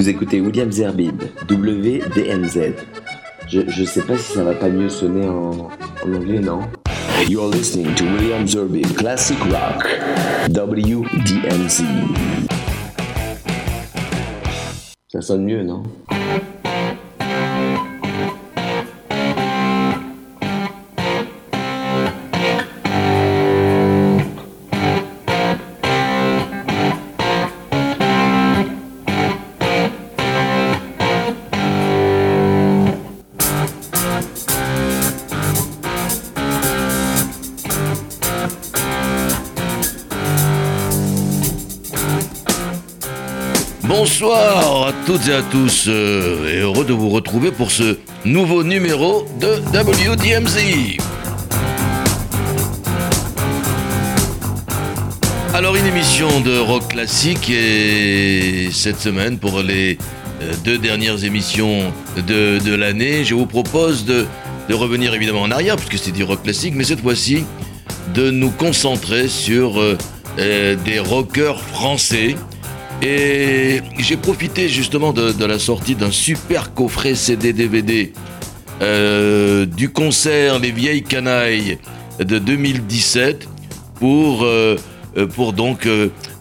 Vous écoutez William Zerbib, WDMZ. Je, je sais pas si ça va pas mieux sonner en, anglais, non? You're listening to William Zerbib Classic Rock, WDMZ. Ça sonne mieux, non? Bonsoir à toutes et à tous euh, et heureux de vous retrouver pour ce nouveau numéro de WDMZ. Alors une émission de rock classique et cette semaine pour les euh, deux dernières émissions de, l'année, je vous propose de, revenir évidemment en arrière puisque c'est du rock classique, mais cette fois-ci de nous concentrer sur euh, des rockers français. Et j'ai profité justement de, la sortie d'un super coffret CD-DVD euh, du concert Les Vieilles Canailles de 2017 pour, euh, euh, pour donc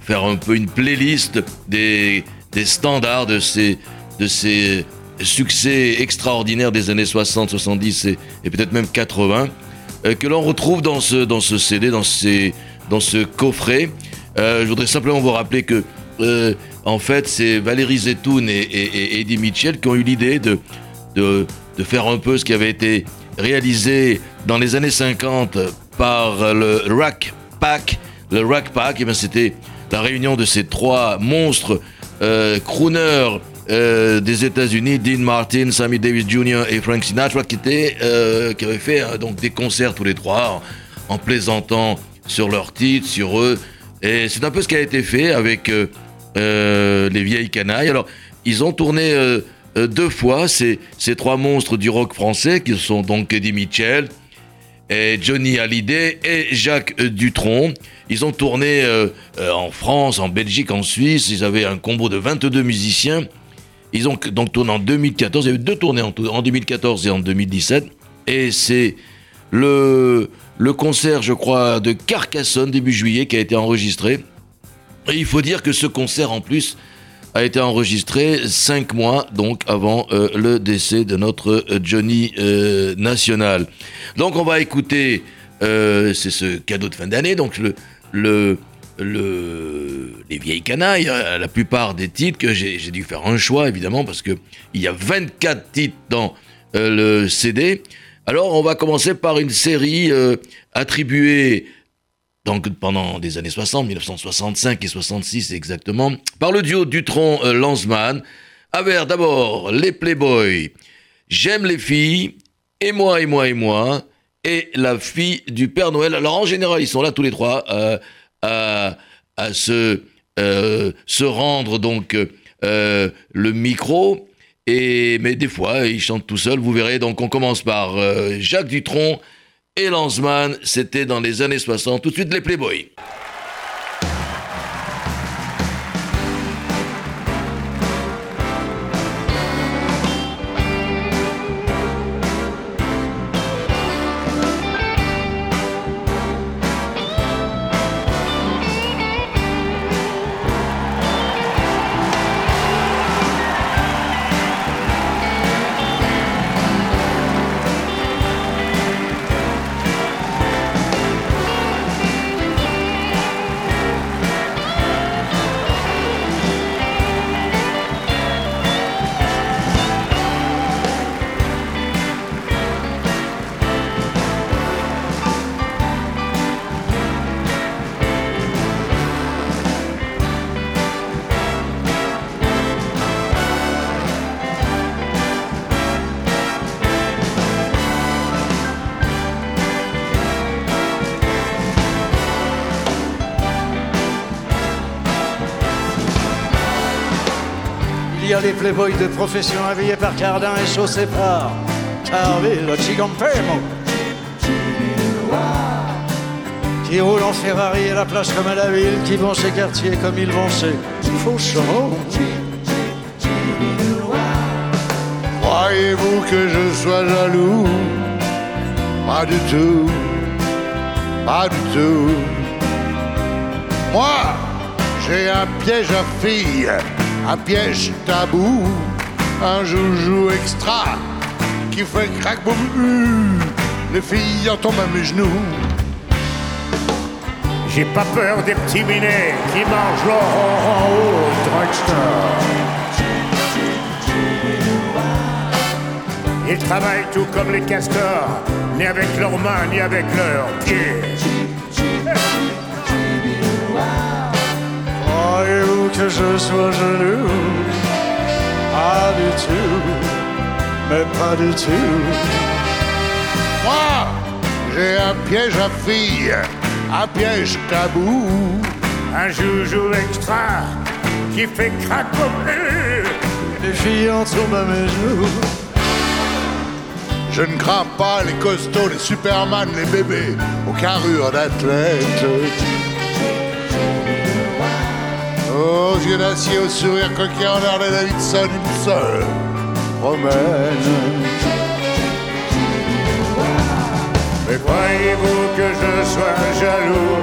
faire un peu une playlist des, des standards de ces, de ces succès extraordinaires des années 60, 70 et, et peut-être même 80 euh, que l'on retrouve dans ce, dans ce CD, dans, ces, dans ce coffret. Je voudrais simplement vous rappeler que euh, en fait, c'est Valérie Zetoun et, Eddie Mitchell qui ont eu l'idée de, de, de faire un peu ce qui avait été réalisé dans les années 50 par le Rack Pack. Le Rack Pack, eh bien, c'était la réunion de ces trois monstres euh, crooners euh, des États-Unis, Dean Martin, Sammy Davis Jr. et Frank Sinatra, qui, étaient, qui avaient fait donc des concerts tous les trois en, en plaisantant sur leurs titres, sur eux. Et c'est un peu ce qui a été fait avec euh, les vieilles canailles. Alors, ils ont tourné euh, euh, deux fois ces, ces trois monstres du rock français, qui sont donc Eddie Mitchell, et Johnny Hallyday et Jacques Dutronc. Ils ont tourné en France, en Belgique, en Suisse. Ils avaient un combo de 22 musiciens. Ils ont donc tourné en 2014. Il y a eu deux tournées en, en 2014 et en 2017. Et c'est le, le concert, je crois, de Carcassonne début juillet qui a été enregistré. Il faut dire que ce concert, en plus, a été enregistré cinq mois donc avant euh, le décès de notre euh, Johnny euh, National. Donc on va écouter, c'est ce cadeau de fin d'année, donc le, le, le, les vieilles canailles, euh, la plupart des titres que j'ai dû faire un choix évidemment parce que il y a 24 titres dans le CD. Alors on va commencer par une série attribuée donc pendant des années 60, 1965 et 66 exactement, par le duo Dutron-Lanzmann, avec d'abord les Playboys, J'aime les filles, et moi, et moi, et moi, et la fille du Père Noël. Alors en général, ils sont là tous les trois euh, à, se, euh, se rendre donc euh, le micro. Et, mais des fois, ils chantent tout seuls, vous verrez. Donc on commence par Jacques Dutronc et Lanzmann, c'était dans les années 60. Tout de suite, les Playboys. Playboys de profession habillés par Cardin et chaussés par Carville Chigampemo. Qui roulent en Ferrari à la plage comme à la ville, qui vont chez quartier comme ils vont chez Fauchon. Croyez-vous que je sois jaloux? Pas du tout, pas du tout. Moi, j'ai un piège à filles, un piège tabou, un joujou extra qui fait crack boum. Les filles en tombent à mes genoux. J'ai pas peur des petits minets qui mangent leur en haut au drugstore. Ils travaillent tout comme les castors, ni avec leurs mains, ni avec leurs pieds. Que je sois jaloux Pas du tout, mais pas du tout. Moi, j'ai un piège à filles, un piège tabou. Un joujou extra qui fait crack Les filles en tombent à mes genoux. Je ne crains pas les costauds, les superman, les bébés aux carrures d'athlètes. Aux yeux d'acier, au sourire coquin, en de Davidson, une seule romaine. Mais croyez-vous que je sois jaloux?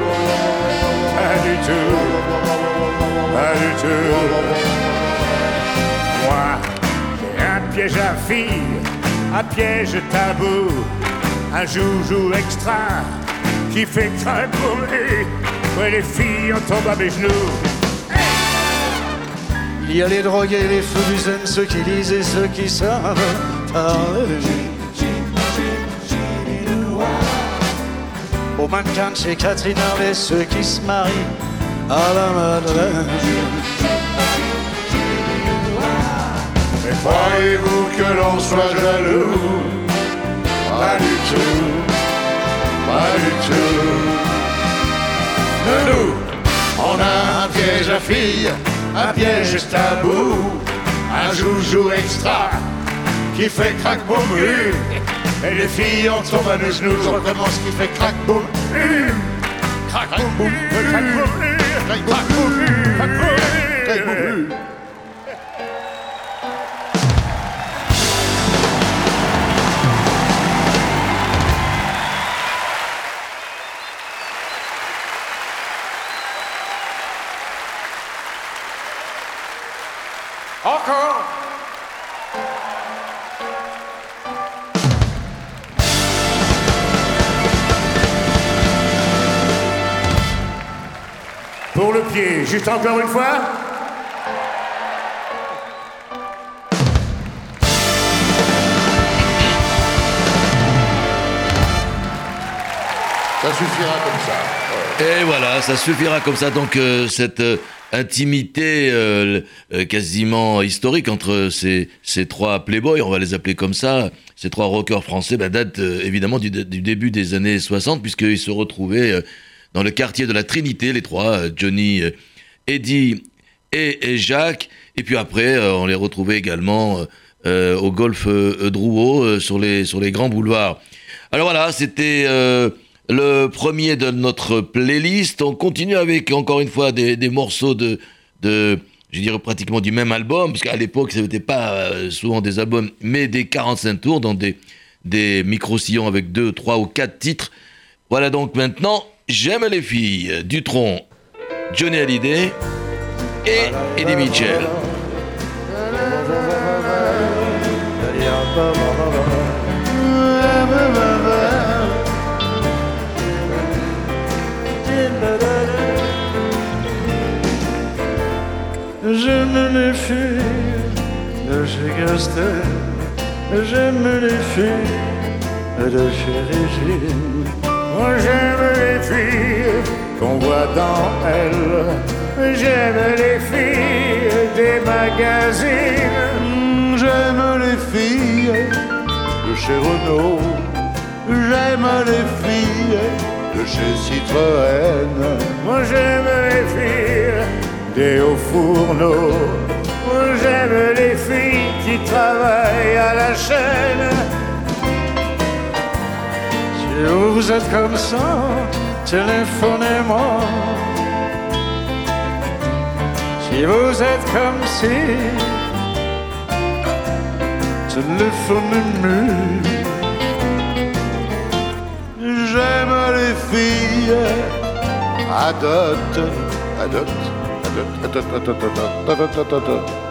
Pas du tout, pas du tout. Moi, j'ai un piège à filles, un piège tabou, un joujou extra qui fait craquer. Ouais, les filles en tombent à mes genoux. Il y a les drogués, les fous du zen, ceux qui lisent et ceux qui savent parler. Aux mannequins de chez Catherine Harvey, ceux qui se marient à la Madeleine. Mais croyez-vous que l'on soit jaloux? Pas du tout, pas du tout. De nous, on a un piège à filles, un piège tabou, un joujou extra qui fait crack boum hum. Et les filles en tombent à nos genoux, on recommence qui fait crack boum crack boum Encore Pour le pied, juste encore une fois. Ça suffira comme ça. Et voilà, ça suffira comme ça. Donc euh, cette euh, intimité euh, euh, quasiment historique entre ces, ces trois playboys, on va les appeler comme ça, ces trois rockers français, bah, date euh, évidemment du, début des années 60, puisqu'ils se retrouvaient dans le quartier de la Trinité, les trois, Johnny, Eddie et, Jacques. Et puis après, on les retrouvait également au golf euh, Drouot, sur, les, sur les grands boulevards. Alors voilà, c'était le premier de notre playlist. On continue avec encore une fois des, morceaux de, de, je dirais pratiquement du même album, parce qu'à l'époque, ce n'était pas euh, souvent des albums, mais des 45 tours dans des, des micro-sillons avec 2, 3 ou 4 titres. Voilà donc maintenant, J'aime les filles, Dutron, Johnny Hallyday et Eddie Mitchell. J'aime les filles de chez Régine. Moi j'aime les filles qu'on voit dans elles. J'aime les filles des magazines. Mm, J'aime les filles de chez Renault. J'aime les filles de chez Citroën. Moi j'aime les filles des hauts fourneaux. J'aime les filles qui travaillent à la chaîne. Si vous êtes comme ça, téléphonez-moi. Si vous êtes comme si, téléphoner J'aime les filles adote, adote, adote, adote, adote, adote,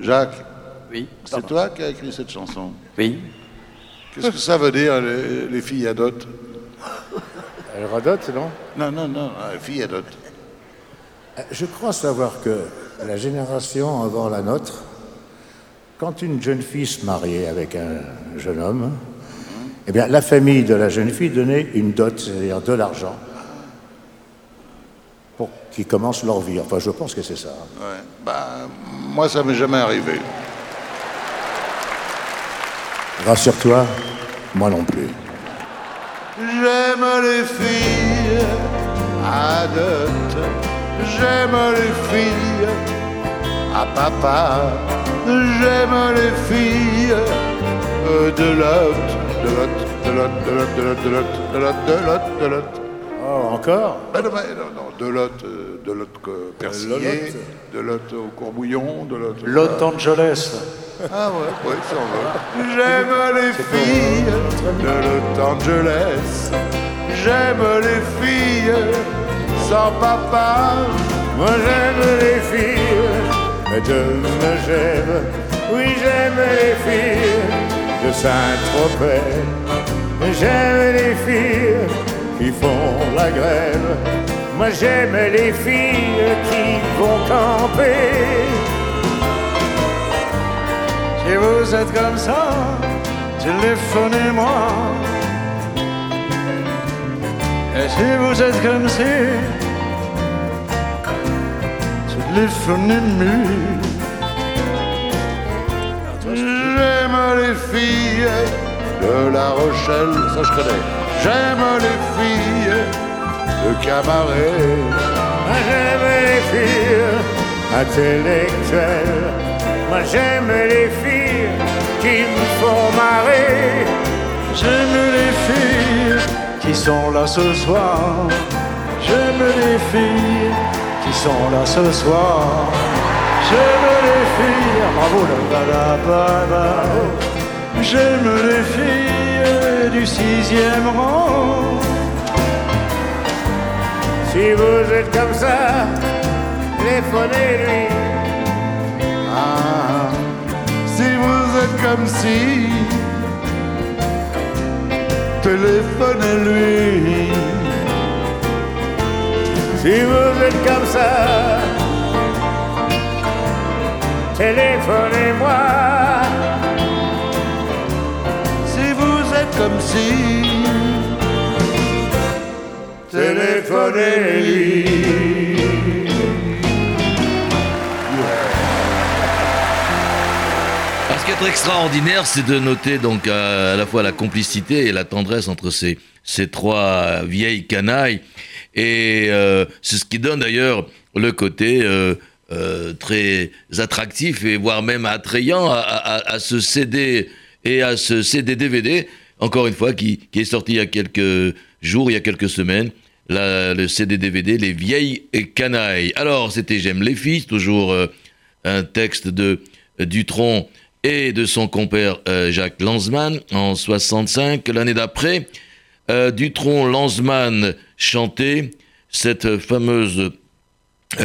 Jacques, Oui. c'est toi qui as écrit cette chanson Oui. Qu'est-ce que ça veut dire, les, les filles adotes? Elle radote, non Non, non, non, les filles adotes. Je crois savoir que la génération avant la nôtre, quand une jeune fille se mariait avec un jeune homme, eh bien, la famille de la jeune fille donnait une dot, c'est-à-dire de l'argent, qu'ils commencent leur vie. Enfin, je pense que c'est ça. Ouais. Bah, moi, ça m'est jamais arrivé. Rassure-toi, moi non plus. J'aime les filles adotes. J'aime les filles à papa. J'aime les filles de lot, de lot, de lot, de lot, de lot, de lot, de lot, Oh, encore? Ben non, ben non, non, de lot, euh, de que persillé, de lot au courbouillon, de lot. Los Angeles. Ah ouais, ouais, ça va. J'aime les filles de Los Angeles. J'aime les filles sans papa. Moi j'aime les filles de Megève. Oui, j'aime les filles de Saint-Tropez. J'aime les filles qui font la grève. Moi j'aime les filles qui vont camper. Si vous êtes comme ça, téléphonez-moi. Et si vous êtes comme si, téléphonez-moi. J'aime les filles de La Rochelle, ça je connais. J'aime les filles de Camaret. Moi j'aime les filles intellectuelles. Moi j'aime les filles qui me font marrer. J'aime les filles qui sont là ce soir. J'aime les filles qui sont là ce soir. J'aime les filles, bravo la la la la. J'aime les filles du sixième rang. Si vous êtes comme ça, téléphonez-lui. Ah, si vous êtes comme si, téléphonez-lui. Si vous êtes comme ça, téléphonez-moi. Comme si, qui est extraordinaire, c'est de noter donc à, à la fois la complicité et la tendresse entre ces, ces trois vieilles canailles. Et euh, c'est ce qui donne d'ailleurs le côté euh, euh, très attractif et voire même attrayant à, à- ce CD et à ce CD DVD, encore une fois, qui, est sorti il y a quelques jours, il y a quelques semaines. La- le CD DVD Les vieilles canailles. Alors, c'était J'aime les filles, toujours euh, un texte de euh, Dutronc et de son compère euh, Jacques Lanzmann en 65. L'année d'après, euh, Dutronc Lanzmann chantait cette fameuse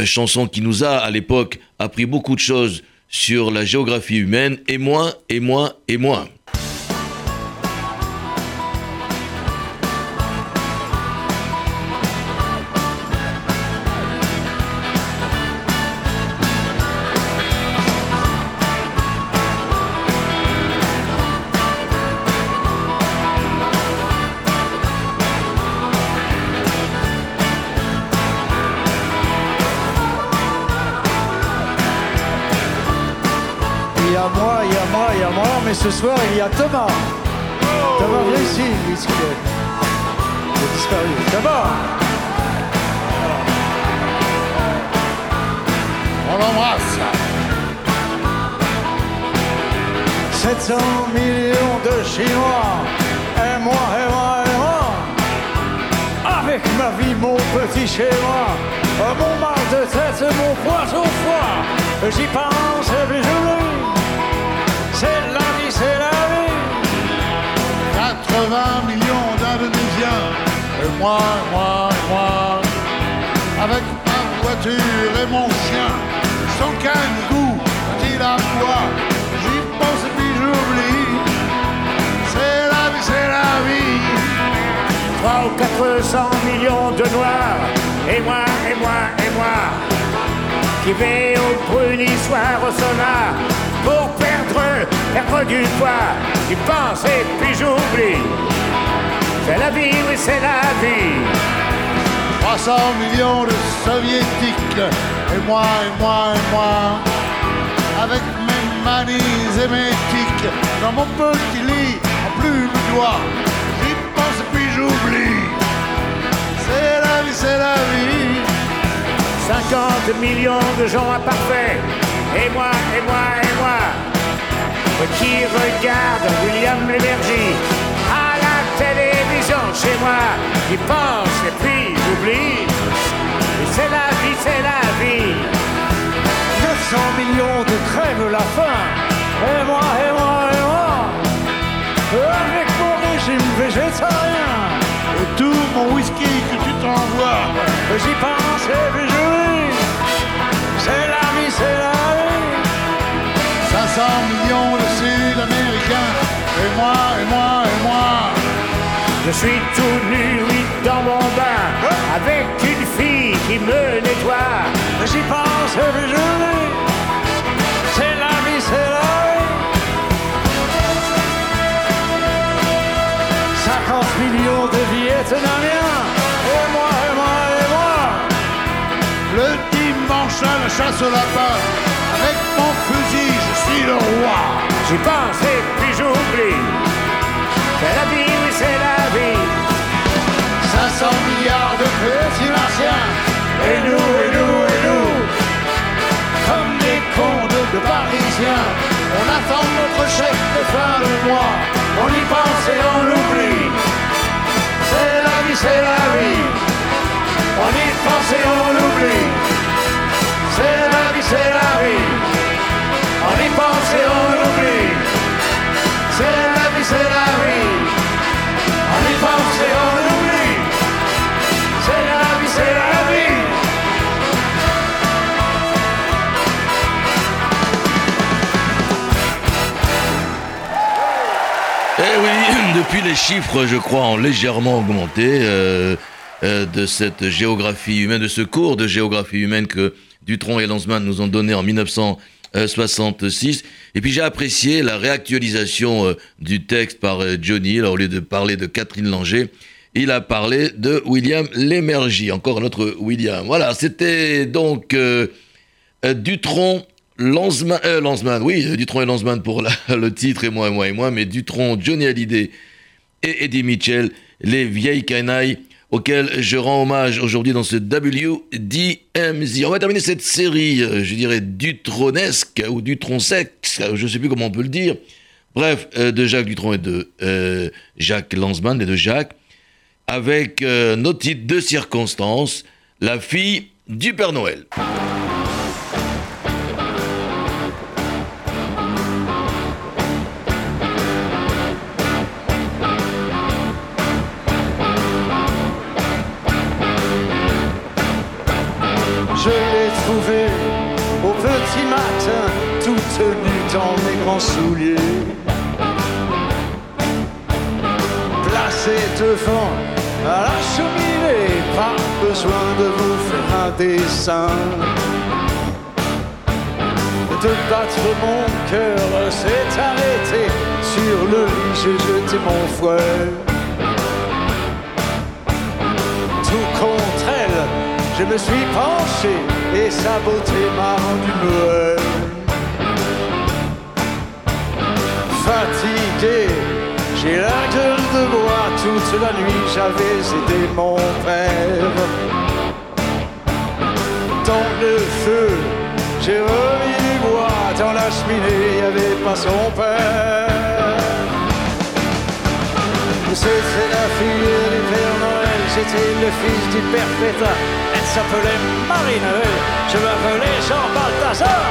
chanson qui nous a à l'époque appris beaucoup de choses sur la géographie humaine et moins et moins et moins. A moi, il y a moi, il y a moi, mais ce soir il y a Thomas. Thomas Brécy, lui, ce qu'il est. Il a disparu. Thomas on l'embrasse. 700 millions de Chinois. Et moi, et moi, et moi. Avec ma vie, mon petit chez moi. Euh, Mon mal de tête, mon poisson foie. J'y pense et puis j'oublie c'est la vie, c'est la vie. 80 millions d'Indonésiens, et moi, moi, moi, avec ma voiture et mon chien, sans qu'un goût, dit la voix, j'y pense et puis j'oublie. C'est la vie, c'est la vie. 3 ou 400 millions de noirs, et moi, et moi, et moi qui vais au brunisoir au sonar pour perdre perdre du poids. J'y pense et puis j'oublie. C'est la vie, oui, c'est la vie. 300 millions de soviétiques, et moi, et moi, et moi, avec mes manies et mes tics, dans mon petit lit, en plume d'oie, j'y pense et puis j'oublie. C'est la vie, c'est la vie. 50 millions de gens imparfaits, et moi, et moi, et moi, qui regarde William Lémergie à la télévision chez moi, qui pense et puis j'oublie. Et c'est la vie, c'est la vie. 900 millions de crèves la faim. Et moi, et moi, et moi. Avec mon régime végétarien. Et tout mon whisky que tu t'envoies, J'y suis tout nu, oui, dans mon bain, avec une fille qui me nettoie. J'y pense puis j'oublie. C'est la vie, c'est la vie. 50 millions de Vietnamiens. Et moi, et moi, et moi. Le dimanche à la chasse au lapin, avec mon fusil, je suis le roi. J'y pense et puis j'oublie. Et nous, et nous, et nous, comme des cons de, de parisiens, on attend notre chèque de fin de mois, on y pense et on l'oublie. C'est la vie, c'est la vie, on y pense et on l'oublie. C'est la vie, c'est la vie, on y pense et on l'oublie. C'est la vie, c'est la vie, on y pense et on l'oublie. C'est la vie. Eh oui, depuis les chiffres, je crois, ont légèrement augmenté euh, euh, de cette géographie humaine, de ce cours de géographie humaine que Dutronc et Lanzmann nous ont donné en 1966. Et puis j'ai apprécié la réactualisation euh, du texte par euh, Johnny. Alors, au lieu de parler de Catherine Langer, il a parlé de William Lémergie, encore un autre William. Voilà, c'était donc euh, Dutronc, Lanzmann, euh, oui, euh, Dutronc et Lanzmann pour le titre, et moi, et moi, et moi, mais Dutronc, Johnny Hallyday et Eddie Mitchell, les vieilles canailles auxquelles je rends hommage aujourd'hui dans ce WDMZ. On va terminer cette série, je dirais, Dutronesque ou Dutronsex, je ne sais plus comment on peut le dire. Bref, de Jacques Dutronc et de Jacques Lanzmann et de Jacques, avec euh, nos titres de circonstance, La fille du Père Noël. Je l'ai trouvé au petit matin, toute nue dans mes grands souliers. Placé devant De battre mon cœur s'est arrêté sur le lit, j'ai jeté mon fouet. Tout contre elle, je me suis penché et sa beauté m'a rendu muet. Fatigué, j'ai la gueule de bois. Toute la nuit, j'avais aidé mon père. Dans le feu, j'ai remis du bois. Dans la cheminée, il n'y avait pas son père. C'était la fille du Père Noël, j'étais le fils du Père Pétain. Elle s'appelait Marie-Noël, je m'appelais Jean Balthazar.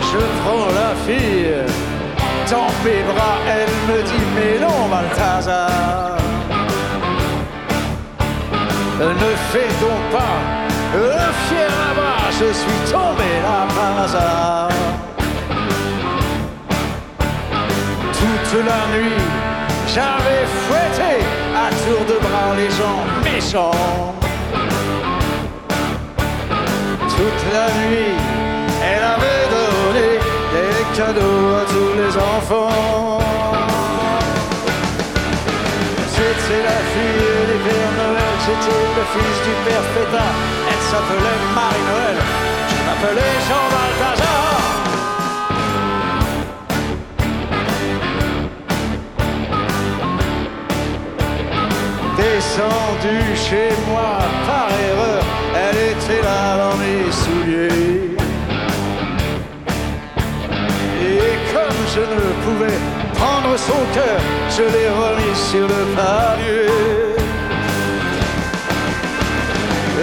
Je prends la fille dans mes bras, elle Balthazar. Ne fais donc pas le fier là-bas, je suis tombé là par hasard. Toute la nuit, j'avais fouetté à tour de bras les gens méchants. Toute la nuit, elle avait donné des cadeaux à tous les enfants. C'était la fille Noël, c'était le fils du Père Feta. Elle s'appelait Marie-Noël, je m'appelais Jean Balthazar. Descendue chez moi par erreur, elle était là dans mes souliers. Et comme je ne pouvais prendre son cœur, je l'ai remis sur le palier.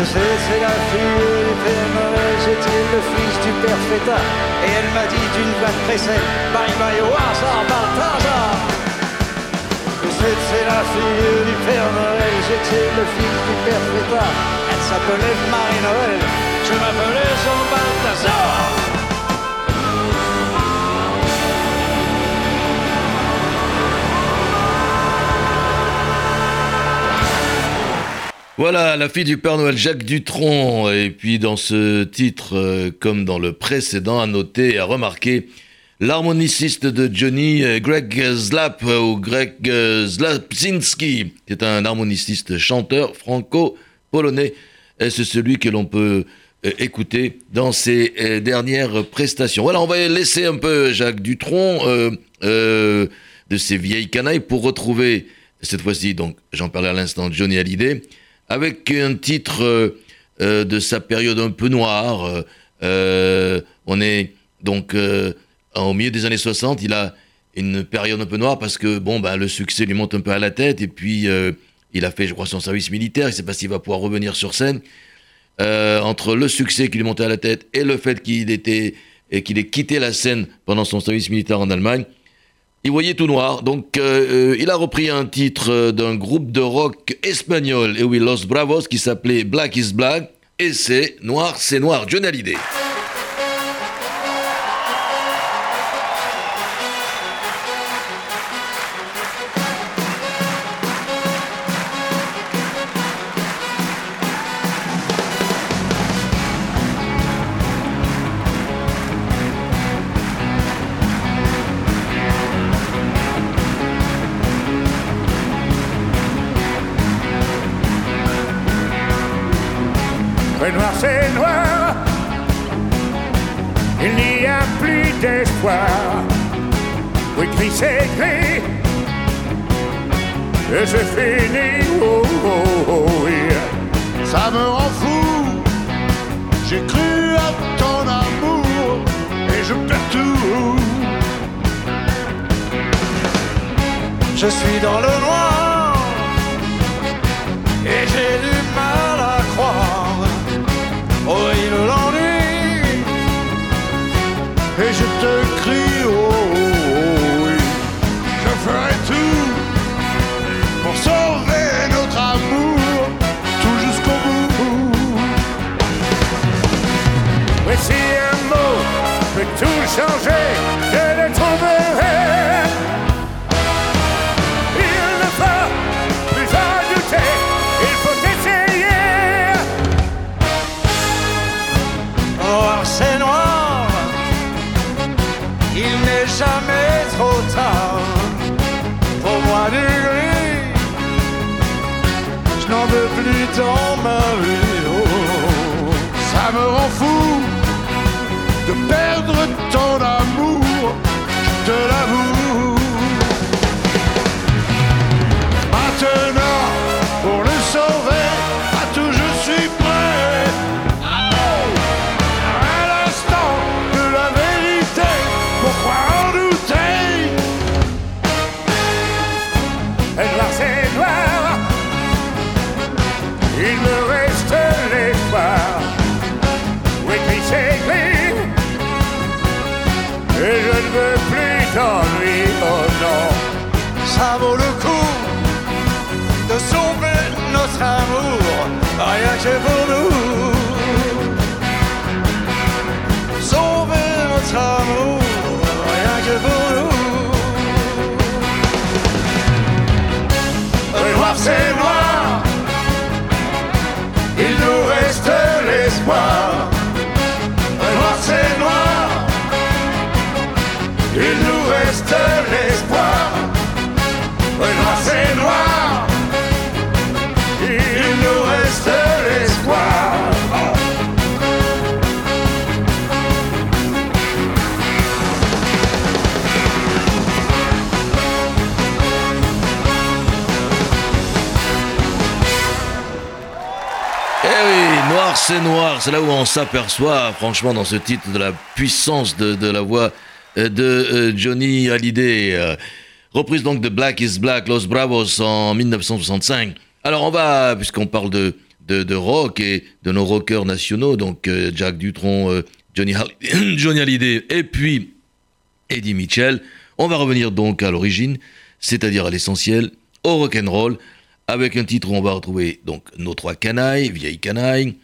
C'était la fille du Père Noël, j'étais le fils du Père Feta. Et elle m'a dit d'une voix très sèche, bye bye hasard, Balthazar. C'était la fille du Père Noël, j'étais le fils du Père Feta. Elle s'appelait Marie-Noël, je m'appelais Jean Balthazar. Voilà, la fille du Père Noël, Jacques Dutronc. Et puis dans ce titre, euh, comme dans le précédent, à noter et à remarquer l'harmoniciste de Johnny, euh, Greg Zlap, euh, ou Greg Zlapsinski, qui est un harmoniciste chanteur franco-polonais. Et c'est celui que l'on peut écouter dans ses dernières prestations. Voilà, on va laisser un peu Jacques Dutronc de ses vieilles canailles pour retrouver, cette fois-ci, donc j'en parlais à l'instant, Johnny Hallyday avec un titre euh, euh, de sa période un peu noire. Euh, on est donc au milieu des années 60, il a une période un peu noire parce que bon, ben, le succès lui monte un peu à la tête et puis il a fait, je crois, son service militaire. Il ne sait pas s'il va pouvoir revenir sur scène. entre le succès qui lui montait à la tête et le fait qu'il était et qu'il ait quitté la scène pendant son service militaire en Allemagne, il voyait tout noir. Donc, euh, il a repris un titre euh, d'un groupe de rock espagnol, et oui, Los Bravos, qui s'appelait Black is Black, et c'est Noir, c'est Noir, Johnny Hallyday. Je suis dans le noir et j'ai du mal à croire. Oh, il l'ennui Et je te crie, oh, oh, oui. Je ferai tout pour sauver notre amour, tout jusqu'au bout. Mais si un mot peut tout changer, rien que pour nous. Sauver notre amour, rien que pour nous. Le noir c'est noir, il nous reste l'espoir. Le noir c'est noir, il nous reste l'espoir. C'est noir, c'est là où on s'aperçoit, franchement, dans ce titre, de la puissance de, la voix euh, de euh, Johnny Hallyday. euh, reprise donc de Black is Black, Los Bravos en 1965. Alors on va, puisqu'on parle de, de, rock et de nos rockers nationaux, donc Jack Hall- Johnny Hallyday et puis Eddie Mitchell, on va revenir donc à l'origine, c'est-à-dire à l'essentiel, au rock'n'roll, avec un titre où on va retrouver donc nos trois canailles, vieilles canailles.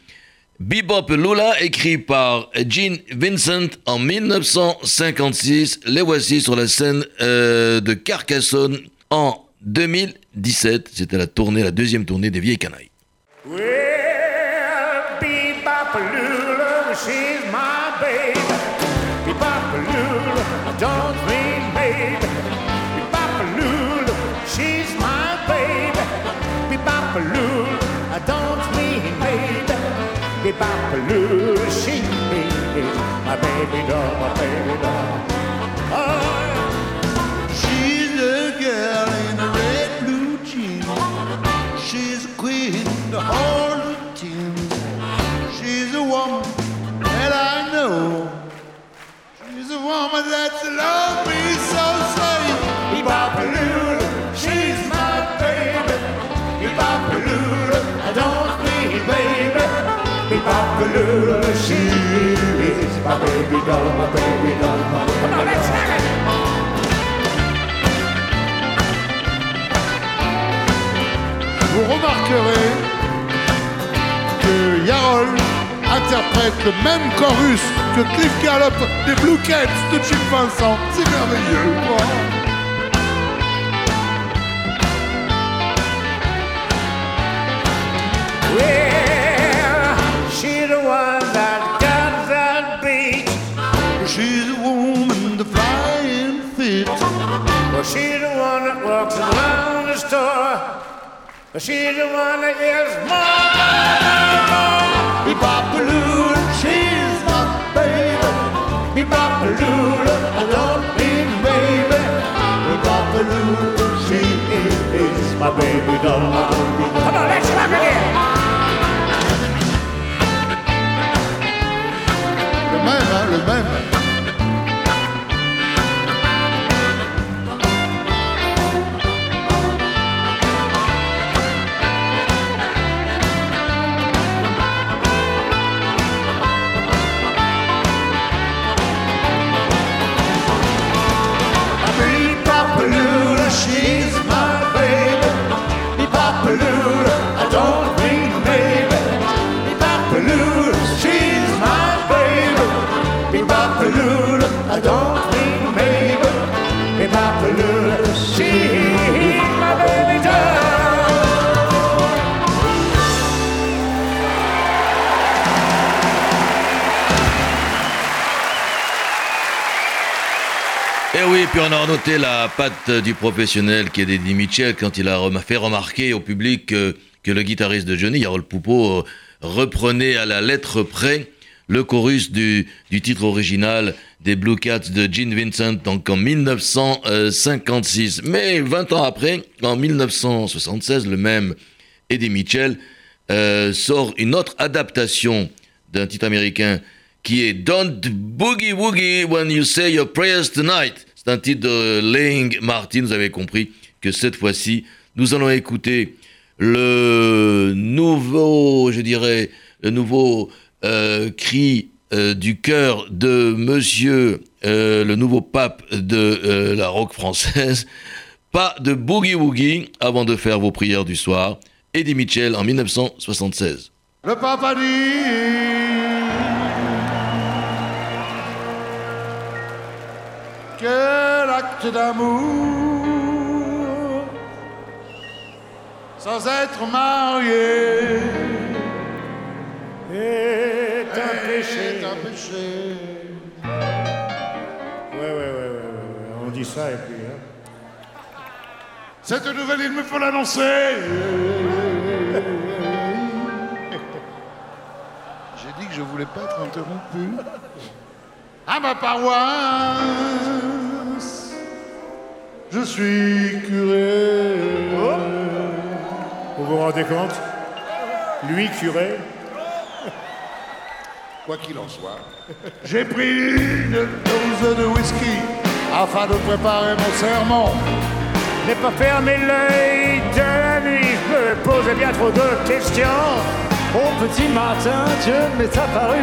Bebop Lula, écrit par Gene Vincent en 1956. Les voici sur la scène euh, de Carcassonne en 2017. C'était la tournée, la deuxième tournée des vieilles canailles. Interprète le même chorus que Cliff Gallop des Blue Cats de Jim Vincent. C'est merveilleux. Voilà. Well, she's the one that got that beat. She's a woman, the flying fit. Well, she's the one that walks around the store. She's the one that yells more. Me Papalula, she's my baby. Me Papalula, I love me baby. Me Papalula, she is my baby doll. Come on, let's rock again. Remember, remember. On a noté la patte du professionnel qui est Eddie Mitchell quand il a fait remarquer au public euh, que le guitariste de Johnny, Yarol Poupeau, euh, reprenait à la lettre près le chorus du, titre original des Blue Cats de Gene Vincent, en 1956. Mais 20 ans après, en 1976, le même Eddie Mitchell euh, sort une autre adaptation d'un titre américain qui est Don't Boogie Woogie When You Say Your Prayers Tonight. C'est un titre de Laying Martin. Vous avez compris que cette fois-ci, nous allons écouter le nouveau, je dirais, le nouveau euh, cri euh, du cœur de monsieur, euh, le nouveau pape de la rock française. Pas de boogie woogie avant de faire vos prières du soir. Eddie Mitchell en 1976. Le papa dit Quel acte d'amour sans être marié est un est péché. un péché. Ouais, ouais, ouais, ouais, ouais, ouais. On dit ça et puis. hein. Cette nouvelle, il me faut l'annoncer. J'ai dit que je voulais pas être interrompu. À ma paroisse, je suis curé. Vous vous rendez compte? Lui, curé, Quoi qu'il en soit, j'ai pris une dose de whisky afin de préparer mon sermon. n'ai pas fermé l'œil de la nuit, je me posais bien trop de questions. Au petit matin, Dieu m'est apparu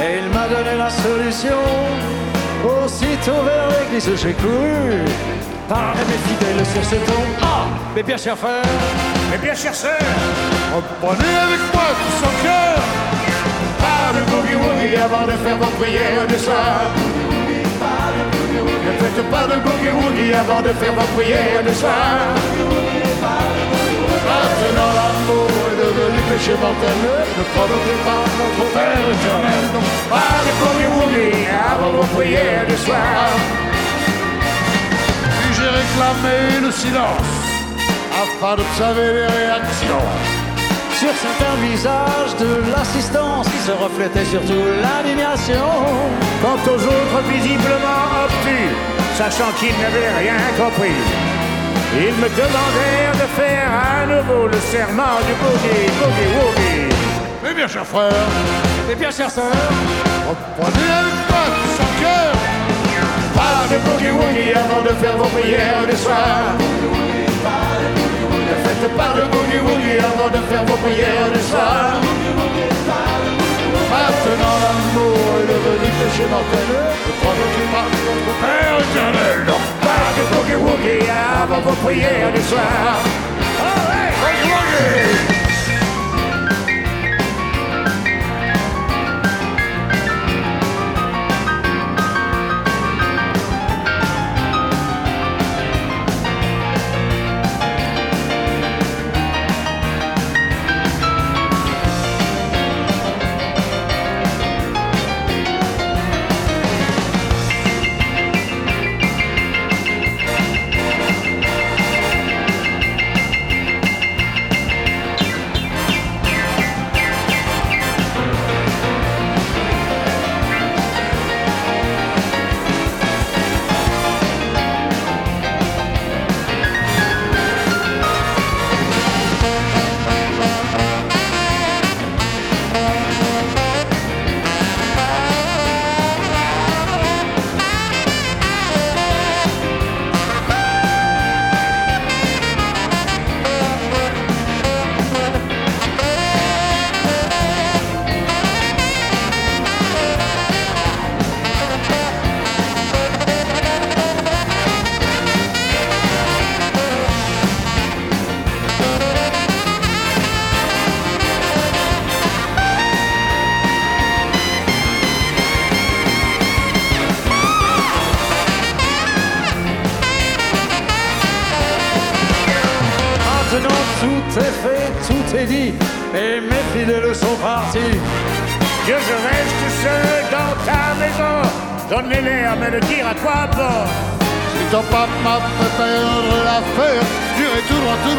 et il m'a donné la solution. Aussitôt vers l'église, j'ai couru. Parler mes fidèles sur ce ton. Ah, mes bien chers frères, Eh bien, chère sœur, Reprenez avec moi tout son cœur. pas de boogie-woogie avant de faire vos prières du soir. Ne faites pas de boogie-woogie avant de faire vos prières du soir. Maintenant l'amour péché mortel. Ne provoquez pas notre Père éternel. Pas avant vos prières du soir. Puis j'ai réclamé le silence afin d'observer les réactions. sur certains visages de l'assistance qui se reflétait surtout l'indignation. Quant aux autres visiblement obtus, sachant qu'ils n'avaient rien compris, ils me demandèrent de faire à nouveau le serment du boogie, boogie, woogie. Eh bien, chers frères, Mes bien chères sœurs, reprenez moi tout son cœur. Pas de boogie, woogie avant de faire vos prières du soir. Ne faites pas de boogie, woogie avant de faire vos prières du soir. Maintenant l'amour est devenu péché mortel. Ne provoquez pas notre Père éternel. Avant vos prières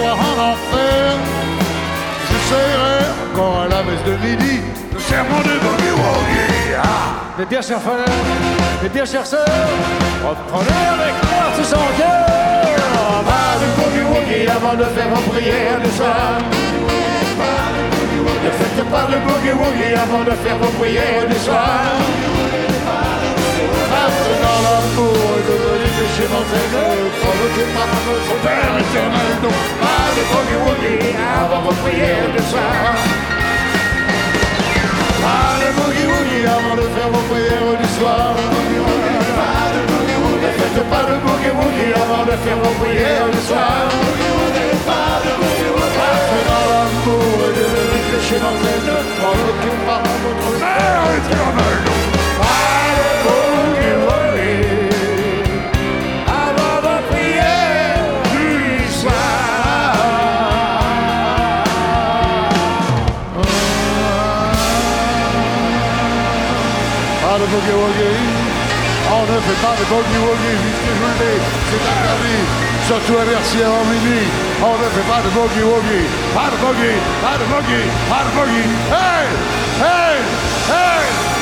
droit en enfer. Encore à la messe de midi le serment de Boogie Woogie. Ah. Mes bien chers frères, mes bien chères sœurs, reprenez avec moi son cœur. Pas de woogie avant de faire vos prières du soir. Ne faites pas le boogie woogie avant de faire vos prières du soir chez mon Seigneur, provoqué par notre Père éternel, donc pas de boogie woogie avant vos prières de soir. Pas de boogie woogie avant de faire vos prières du soir. Pas de boogie woogie, faites pas de boogie woogie avant de faire vos prières du soir. Pas de boogie woogie, parce que dans l'amour de le notre Père éternel, donc pas de boogie on ne fait pas de boogie woogie, le dis, c'est interdit, surtout à minuit. On ne fait pas de boogie woogie, pas de boogie, pas de boogie, hey, hey, hey,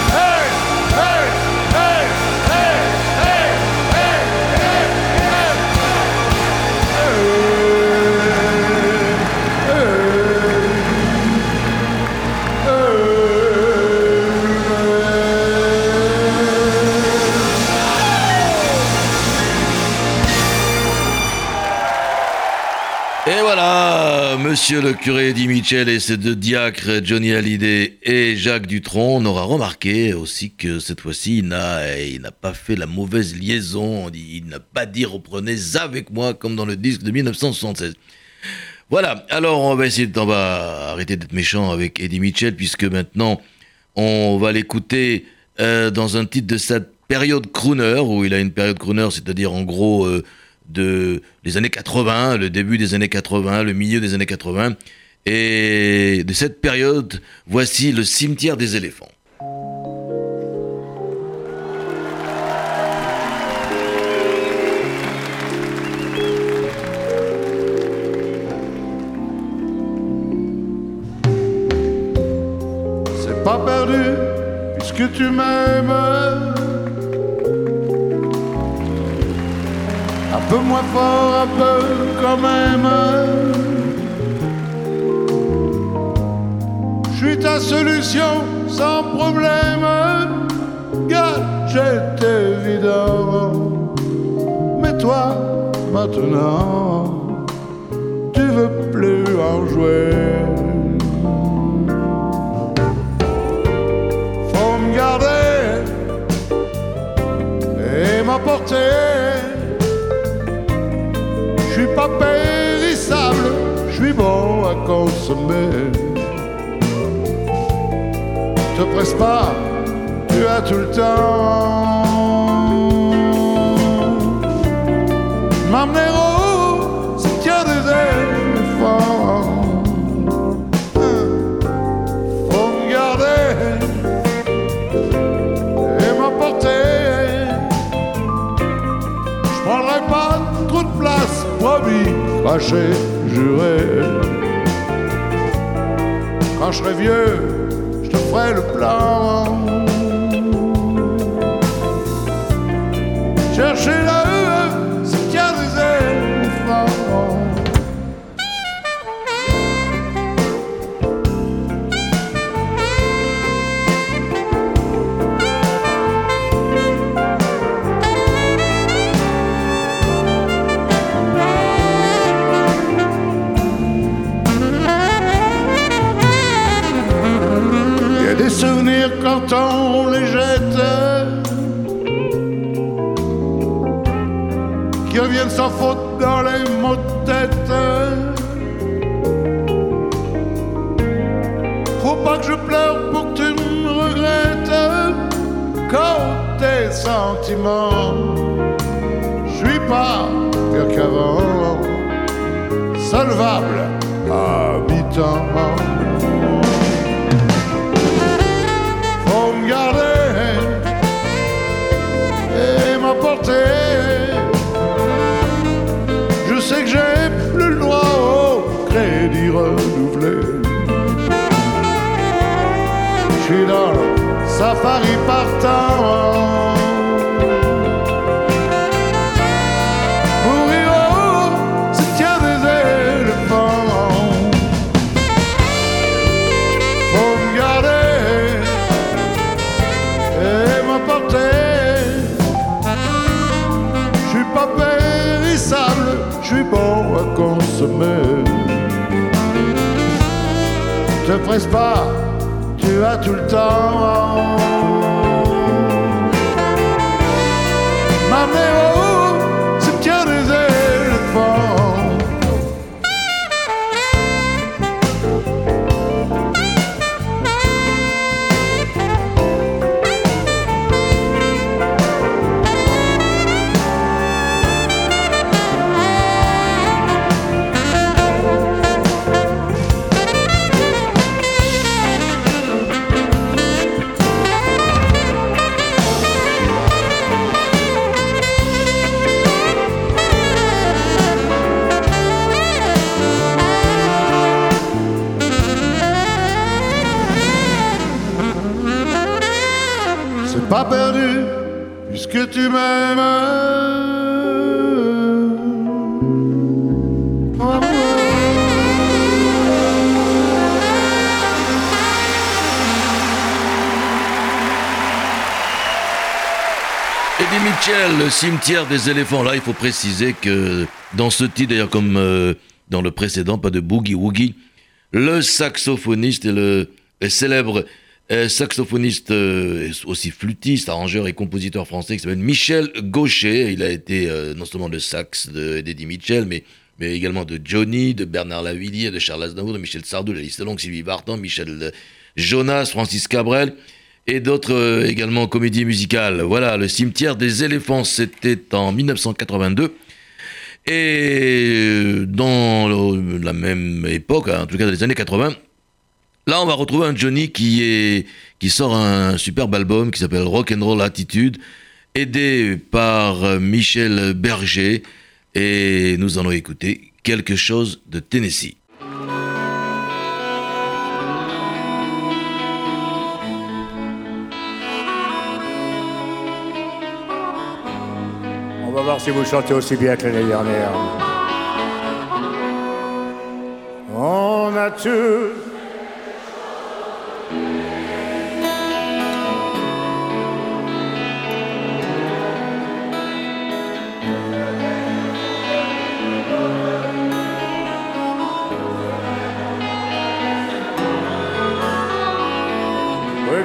monsieur le curé Eddie Mitchell et ses deux diacres, Johnny Hallyday et Jacques Dutronc, on aura remarqué aussi que cette fois-ci, il n'a, pas fait la mauvaise liaison, il n'a pas dit reprenez avec moi comme dans le disque de 1976. Voilà, alors on va essayer, de- arrêter d'être méchant avec Eddie Mitchell puisque maintenant on va l'écouter euh, dans un titre de sa période crooner où il a une période crooner, c'est-à-dire en gros euh, de les années 80, le début des années 80, le milieu des années 80. Et de cette période, voici le cimetière des éléphants. C'est pas perdu puisque tu m'aimes. Peu moins fort, un peu quand même. Je suis ta solution sans problème. Gadget évident. Mais toi, maintenant, tu veux plus en jouer. faut me garder et m'emporter. Pas périssable, je suis bon à consommer. Te presse pas, tu as tout le temps. Craché, juré. Quand je serai vieux, je te ferai le plan. Chercher la les mots de tête. Faut pas que je pleure pour que tu me regrettes. Quand tes sentiments Je suis pas pire qu'avant. Solvable mi-temps. Faut me garder et m'emporter. J'ai plus le droit au crédit renouvelé. Je suis dans le safari partant. Bon à consommer. Te presse pas, tu as tout le temps. Pas perdu puisque tu m'aimes. Eddie Mitchell, le cimetière des éléphants. Là, il faut préciser que dans ce titre, d'ailleurs, comme euh, dans le précédent, pas de boogie woogie, le saxophoniste et le, le célèbre euh, saxophoniste, euh, aussi flûtiste, arrangeur et compositeur français qui s'appelle Michel Gaucher. Il a été euh, non seulement le sax d'Eddie Mitchell, mais, également de Johnny, de Bernard Lavillier, de Charles Aznavour, de Michel Sardou, de la liste longue, Sylvie Vartan, Michel Jonas, Francis Cabrel et d'autres également comédies musicales. Voilà, le cimetière des éléphants, c'était en 1982. Et dans la même époque, en tout cas dans les années 80, Là, on va retrouver un Johnny qui, sort un superbe album qui s'appelle Rock and Roll Attitude, aidé par Michel Berger, et nous allons écouter quelque chose de Tennessee. On va voir si vous chantez aussi bien que l'année dernière. On a tous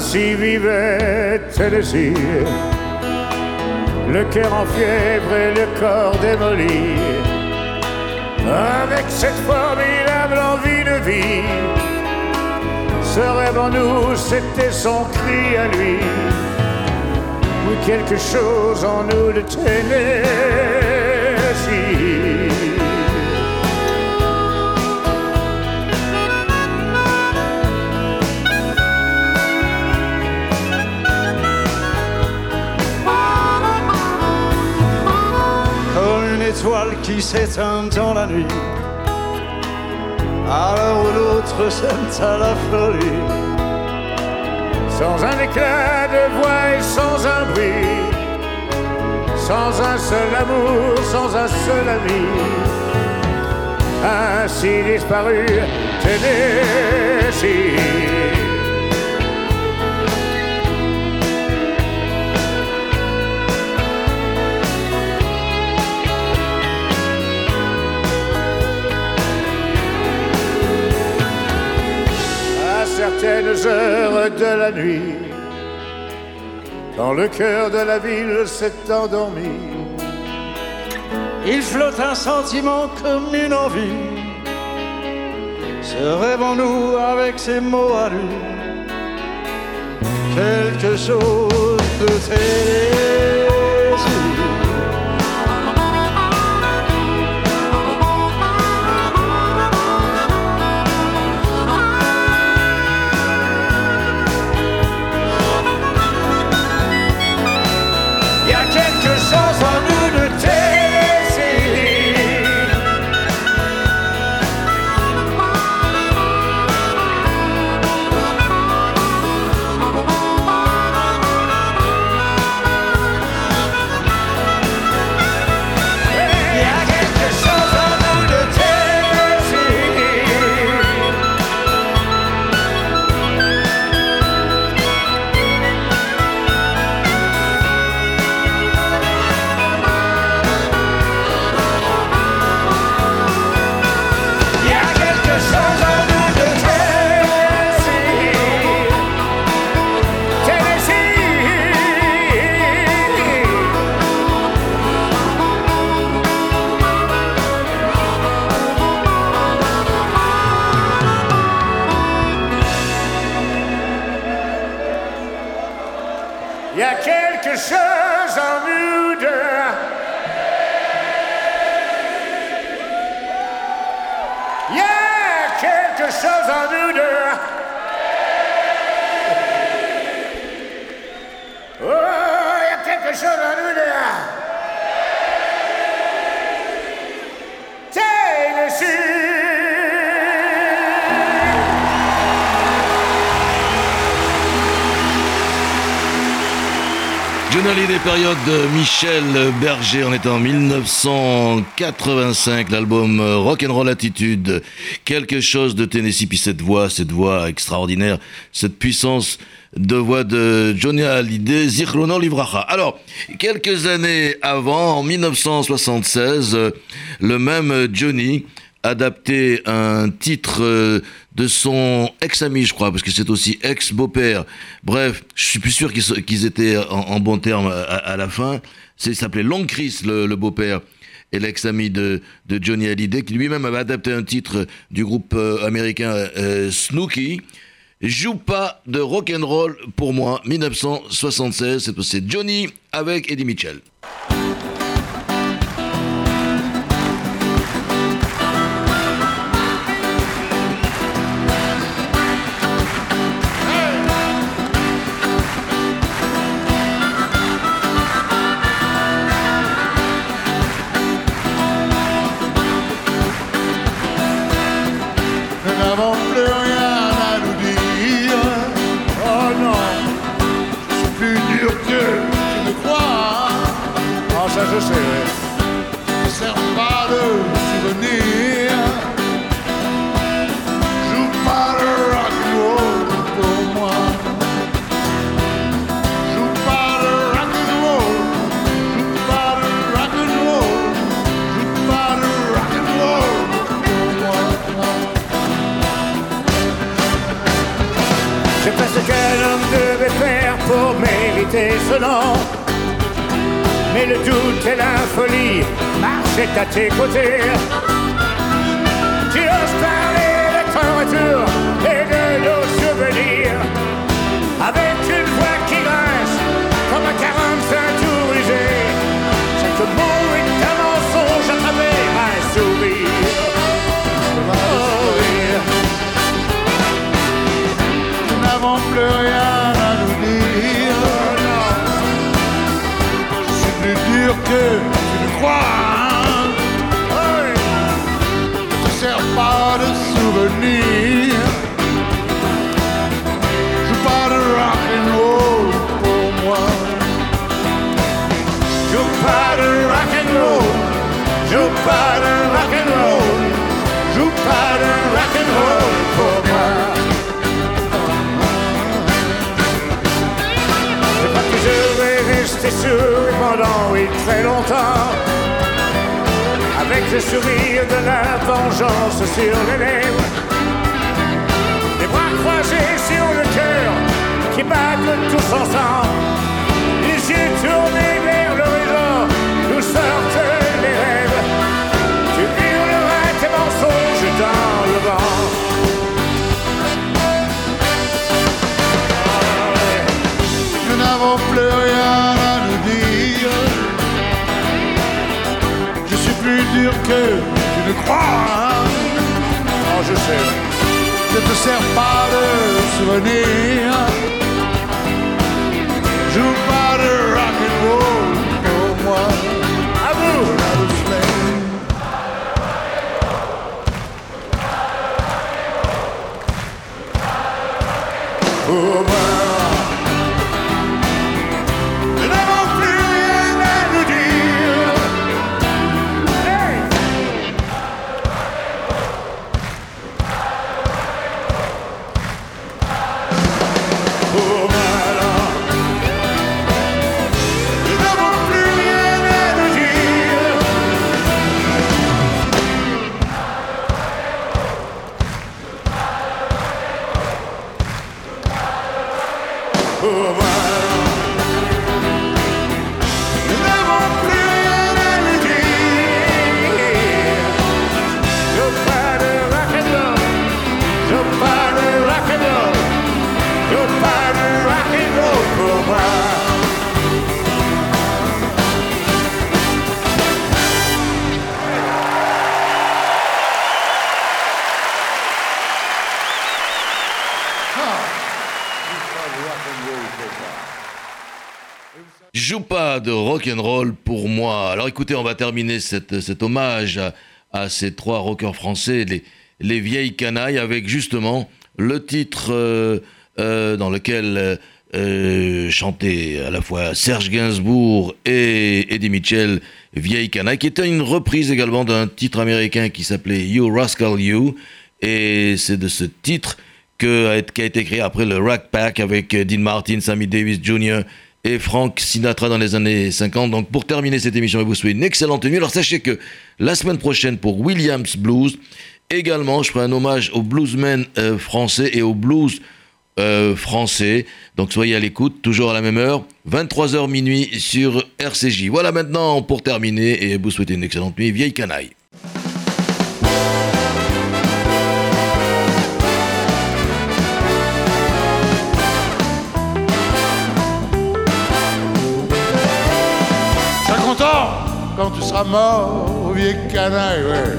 Ainsi vivait Tennessee, le cœur en fièvre et le corps démoli, avec cette formidable envie de vie. Ce rêve en nous, c'était son cri à lui, ou quelque chose en nous de Tennessee. Qui s'éteint dans la nuit. Où l'autre s'aime à la folie. Sans un éclat de voix et sans un bruit. Sans un seul amour, sans un seul ami. Ainsi disparu, Tennessee. Certaines heures de la nuit, quand le cœur de la ville s'est endormi, il flotte un sentiment comme une envie. Se rêve en nous avec ces mots à lui, quelque chose de télé. Période de Michel Berger, on est en 1985, l'album Rock'n'Roll Attitude, quelque chose de Tennessee, puis cette voix, cette voix extraordinaire, cette puissance de voix de Johnny Hallyday, Zichrono Livracha. Alors, quelques années avant, en 1976, le même Johnny adapté un titre euh, de son ex-ami, je crois, parce que c'est aussi ex-beau-père. Bref, je suis plus sûr qu'ils étaient en, en bon terme à, à la fin. Il s'appelait Long Chris, le, beau-père, et l'ex-ami de, Johnny Hallyday, qui lui-même avait adapté un titre du groupe euh, américain euh, Snooki. Joue pas de rock'n'roll pour moi, 1976, c'est- c'est Johnny avec Eddie Mitchell. Pas de rock'n'roll, joue pas de rock'n'roll, joue pas de rock'n'roll pour moi. Je crois que je vais rester sourd pendant oui très longtemps. Avec le sourire de la vengeance sur les lèvres. Les bras croisés sur le cœur qui battent tous ensemble. Les yeux tournés n'avons plus rien à nous dire. Je suis plus dur que tu ne crois. Oh, je sais. Ne te sers pas de souvenirs. Joue pas de rock'n'roll pour moi. À vous. Pour rock and roll pour moi. Alors écoutez, on va terminer cette, cet hommage à, ces trois rockers français, les, les vieilles canailles, avec justement le titre euh, euh, dans lequel euh, chantait à la fois Serge Gainsbourg et Eddie Mitchell, Vieille canaille, qui était une reprise également d'un titre américain qui s'appelait You Rascal You. Et c'est de ce titre que, qu'a été créé après le Rack Pack avec Dean Martin, Sammy Davis Jr. et Frank Sinatra dans les années 50. Donc pour terminer cette émission et vous souhaiter une excellente nuit, alors sachez que la semaine prochaine pour Williams Blues, également je ferai un hommage aux bluesmen euh, français et aux blues euh, français. Donc soyez à l'écoute, toujours à la même heure, 23h minuit sur RCJ. Voilà maintenant pour terminer et vous souhaiter une excellente nuit, vieille canaille. Seras mort, vieille canaille, ouais.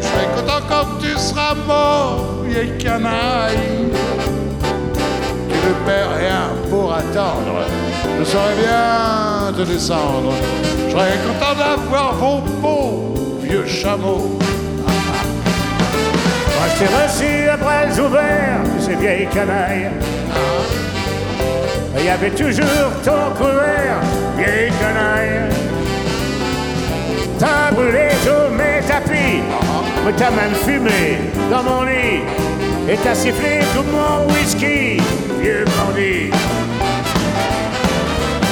Je serai content quand tu seras mort, vieille canaille. Tu ne perds rien pour attendre, je saurais bien te descendre. Je serais content d'avoir vos beaux vieux chameaux. Moi je t'ai reçu après les ouverts, ces vieilles canailles. Il y avait toujours ton couvert, vieille canaille. T'as brûlé tous mes tapis, mais t'as même fumé dans mon lit. Et t'as sifflé tout mon whisky, vieux bandit.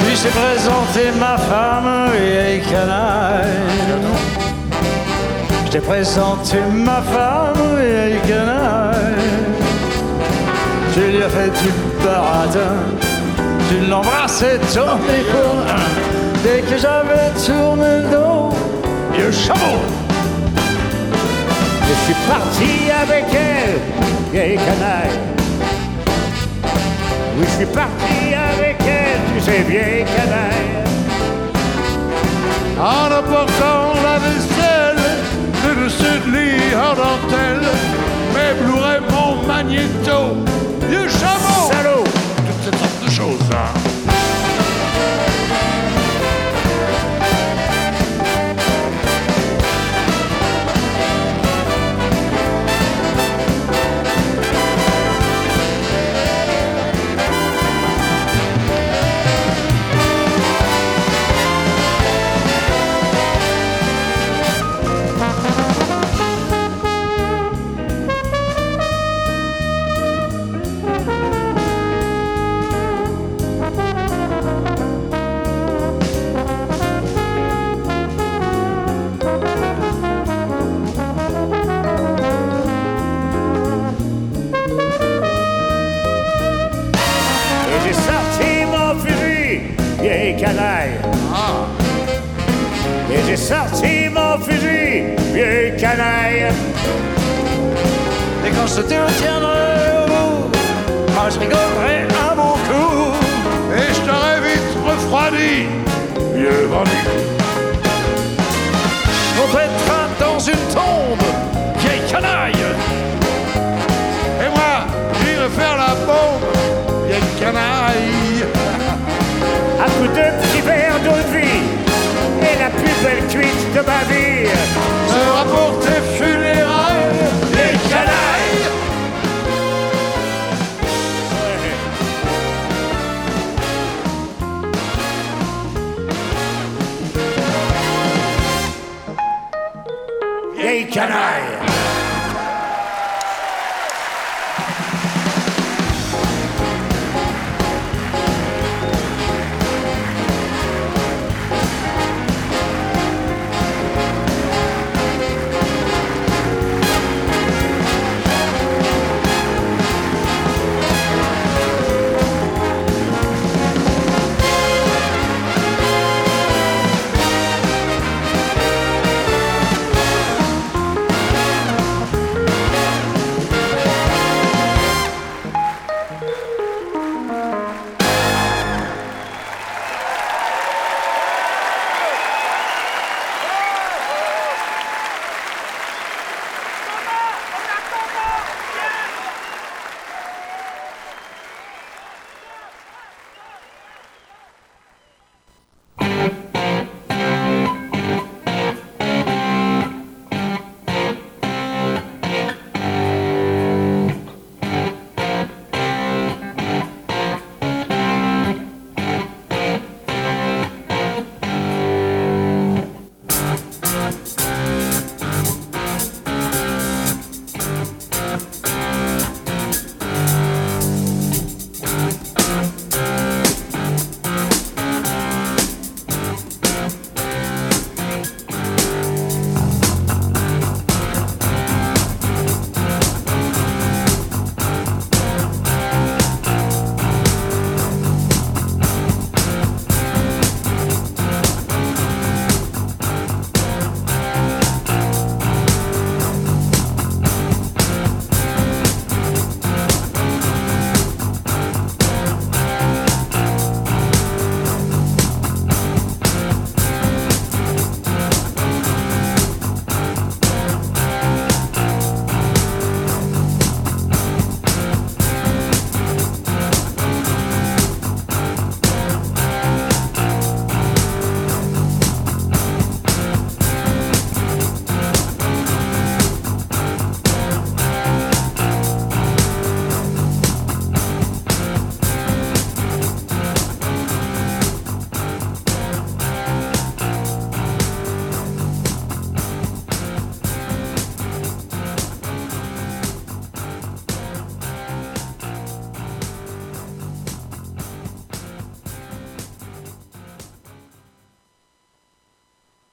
Puis j'ai présenté ma femme, vieille canaille. Je t'ai présenté ma femme, vieille canaille. Tu lui as fait du baratin, tu l'embrassais tourné pour un. Dès que j'avais tourné le dos, chameau. Je suis parti avec elle, vieille canaille. Oui, je suis parti avec elle, tu sais, vieille canaille. En apportant la vaisselle, le dessus de lit en dentelle, mes Blu-ray, mon magnéto, vieux chameau, Salaud! toutes ces sortes de choses. hein. Vieille canaille. Et j'ai sorti mon fusil, vieille canaille. Et quand je te tiendrai au bout, moi je rigolerai un bon coup. Et je t'aurais vite refroidi, vieux bandit. On mettra dans une tombe, vieille canaille. À coup de petits verres d'eau de vie et la plus belle cuite de ma vie. sera pour tes funérailles, vieille canaille. Vieille canaille.